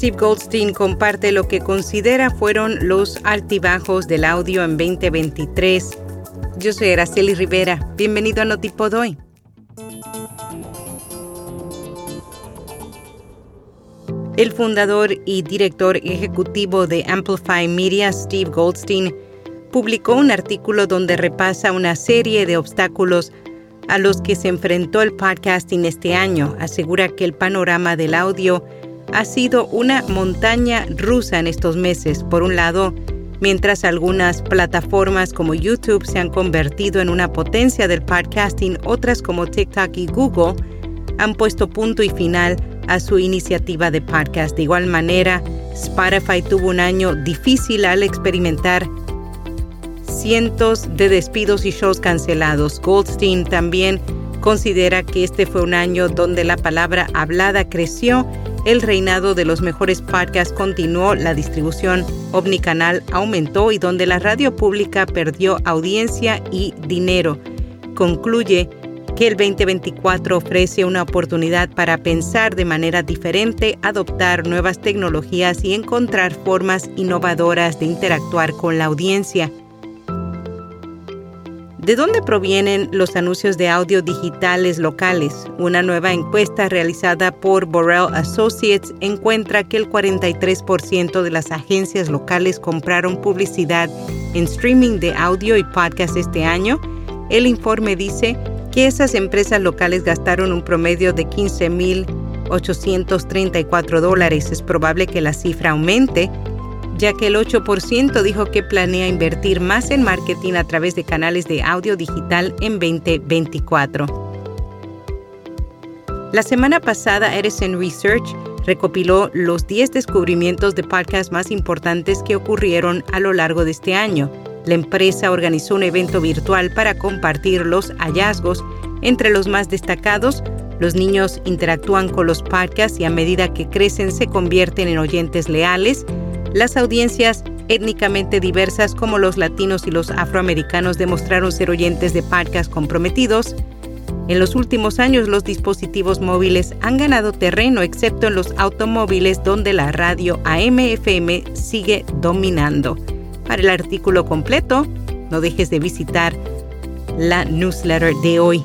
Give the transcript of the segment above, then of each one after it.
Steve Goldstein comparte lo que considera fueron los altibajos del audio en 2023. Yo soy Araceli Rivera. Bienvenido a Notipod hoy. El fundador y director ejecutivo de Amplify Media, Steve Goldstein, publicó un artículo donde repasa una serie de obstáculos a los que se enfrentó el podcasting este año. Asegura que el panorama del audio ha sido una montaña rusa en estos meses. Por un lado, mientras algunas plataformas como YouTube se han convertido en una potencia del podcasting, otras como TikTok y Google han puesto punto y final a su iniciativa de podcast. De igual manera, Spotify tuvo un año difícil al experimentar cientos de despidos y shows cancelados. Goldstein también considera que este fue un año donde la palabra hablada creció, el reinado de los mejores podcasts continuó, la distribución omnicanal aumentó y donde la radio pública perdió audiencia y dinero. Concluye que el 2024 ofrece una oportunidad para pensar de manera diferente, adoptar nuevas tecnologías y encontrar formas innovadoras de interactuar con la audiencia. ¿De dónde provienen los anuncios de audio digitales locales? Una nueva encuesta realizada por Borrell Associates encuentra que el 43% de las agencias locales compraron publicidad en streaming de audio y podcast este año. El informe dice que esas empresas locales gastaron un promedio de 15.834 dólares. Es probable que la cifra aumente ya que el 8% dijo que planea invertir más en marketing a través de canales de audio digital en 2024. La semana pasada, Edison Research recopiló los 10 descubrimientos de podcast más importantes que ocurrieron a lo largo de este año. La empresa organizó un evento virtual para compartir los hallazgos. Entre los más destacados, los niños interactúan con los podcasts y a medida que crecen se convierten en oyentes leales. Las audiencias étnicamente diversas como los latinos y los afroamericanos demostraron ser oyentes de podcasts comprometidos. En los últimos años los dispositivos móviles han ganado terreno excepto en los automóviles donde la radio AM-FM sigue dominando. Para el artículo completo, no dejes de visitar la newsletter de hoy.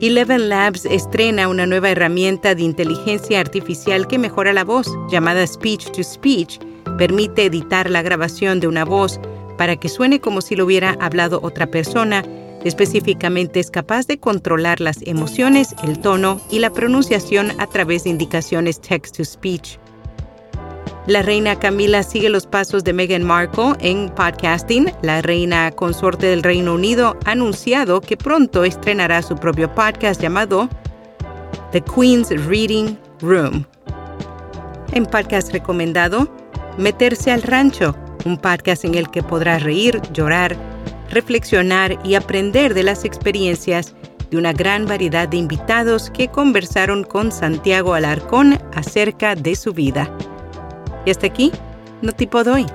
Eleven Labs estrena una nueva herramienta de inteligencia artificial que mejora la voz, llamada Speech to Speech. Permite editar la grabación de una voz para que suene como si lo hubiera hablado otra persona. Específicamente es capaz de controlar las emociones, el tono y la pronunciación a través de indicaciones text to speech. La reina Camila sigue los pasos de Meghan Markle en podcasting. La reina consorte del Reino Unido ha anunciado que pronto estrenará su propio podcast llamado The Queen's Reading Room. En podcast recomendado, Meterse al Rancho, un podcast en el que podrás reír, llorar, reflexionar y aprender de las experiencias de una gran variedad de invitados que conversaron con Santiago Alarcón acerca de su vida. Y hasta aquí, no tipo doy.